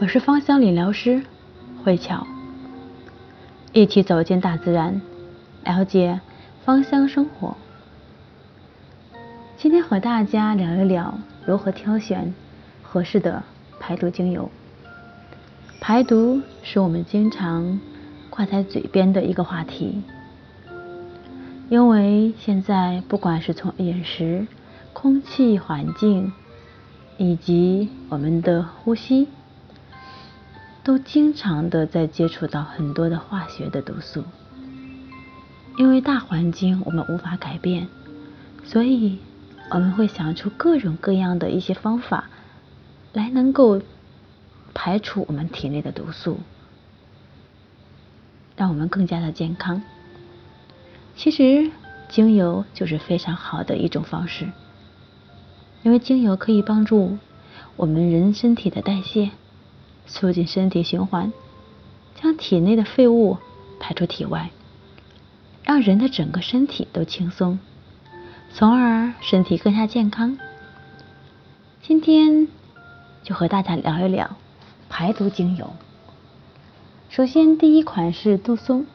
我是芳香理疗师慧巧，一起走进大自然，了解芳香生活。今天和大家聊一聊如何挑选合适的排毒精油。排毒是我们经常挂在嘴边的一个话题，因为现在不管是从饮食、空气环境以及我们的呼吸。都经常的在接触到很多的化学的毒素，因为大环境我们无法改变，所以我们会想出各种各样的一些方法，来能够排除我们体内的毒素，让我们更加的健康。其实精油就是非常好的一种方式，因为精油可以帮助我们人身体的代谢。促进身体循环，将体内的废物排出体外，让人的整个身体都轻松，从而身体更加健康。今天就和大家聊一聊排毒精油。首先，第一款是杜松，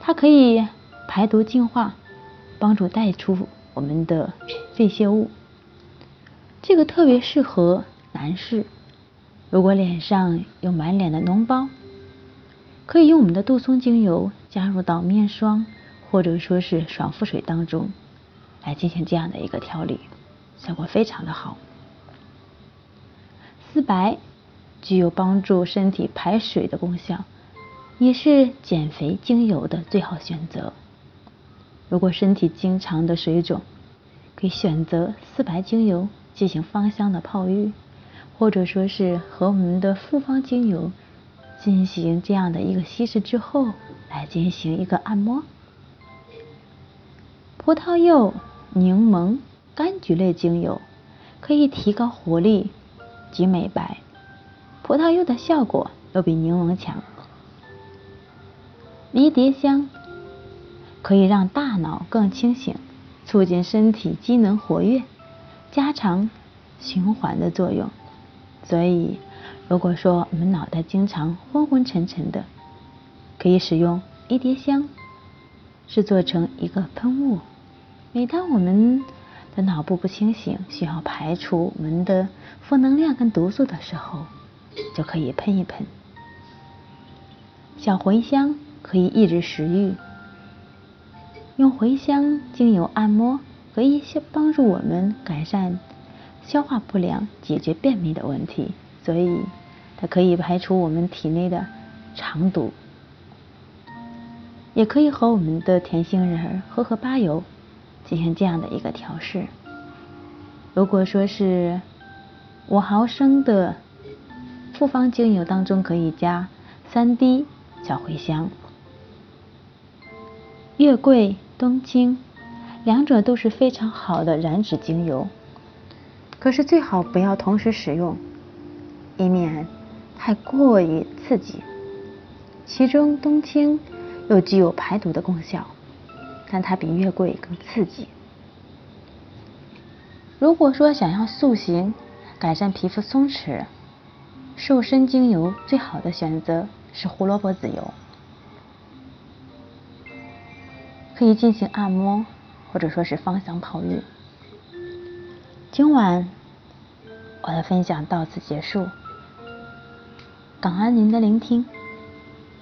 它可以排毒净化，帮助带出我们的废泄物。这个特别适合男士。如果脸上有满脸的脓包，可以用我们的杜松精油加入到面霜或者说是爽肤水当中，来进行这样的一个调理，效果非常的好。丝柏具有帮助身体排水的功效，也是减肥精油的最好选择。如果身体经常的水肿，可以选择丝柏精油进行芳香的泡浴。或者说是和我们的复方精油进行这样的一个稀释之后，来进行一个按摩。葡萄柚、柠檬、柑橘类精油可以提高活力及美白，葡萄柚的效果要比柠檬强。迷迭香可以让大脑更清醒，促进身体机能活跃，加强循环的作用。所以，如果说我们脑袋经常昏昏沉沉的，可以使用迷迭香，是做成一个喷雾。每当我们的脑部不清醒，需要排除我们的负能量跟毒素的时候，就可以喷一喷。小茴香可以抑制食欲，用茴香精油按摩，可以帮助我们改善。消化不良，解决便秘的问题，所以它可以排除我们体内的肠毒，也可以和我们的甜杏仁儿、荷荷巴油进行这样的一个调试。如果说是五毫升的复方精油当中，可以加三滴小茴香、月桂、冬青，两者都是非常好的燃脂精油。可是最好不要同时使用，以免太过于刺激。其中冬青又具有排毒的功效，但它比月桂更刺激。如果说想要塑形、改善皮肤松弛，瘦身精油最好的选择是胡萝卜籽油，可以进行按摩或者说是芳香泡浴。今晚我的分享到此结束，感恩您的聆听。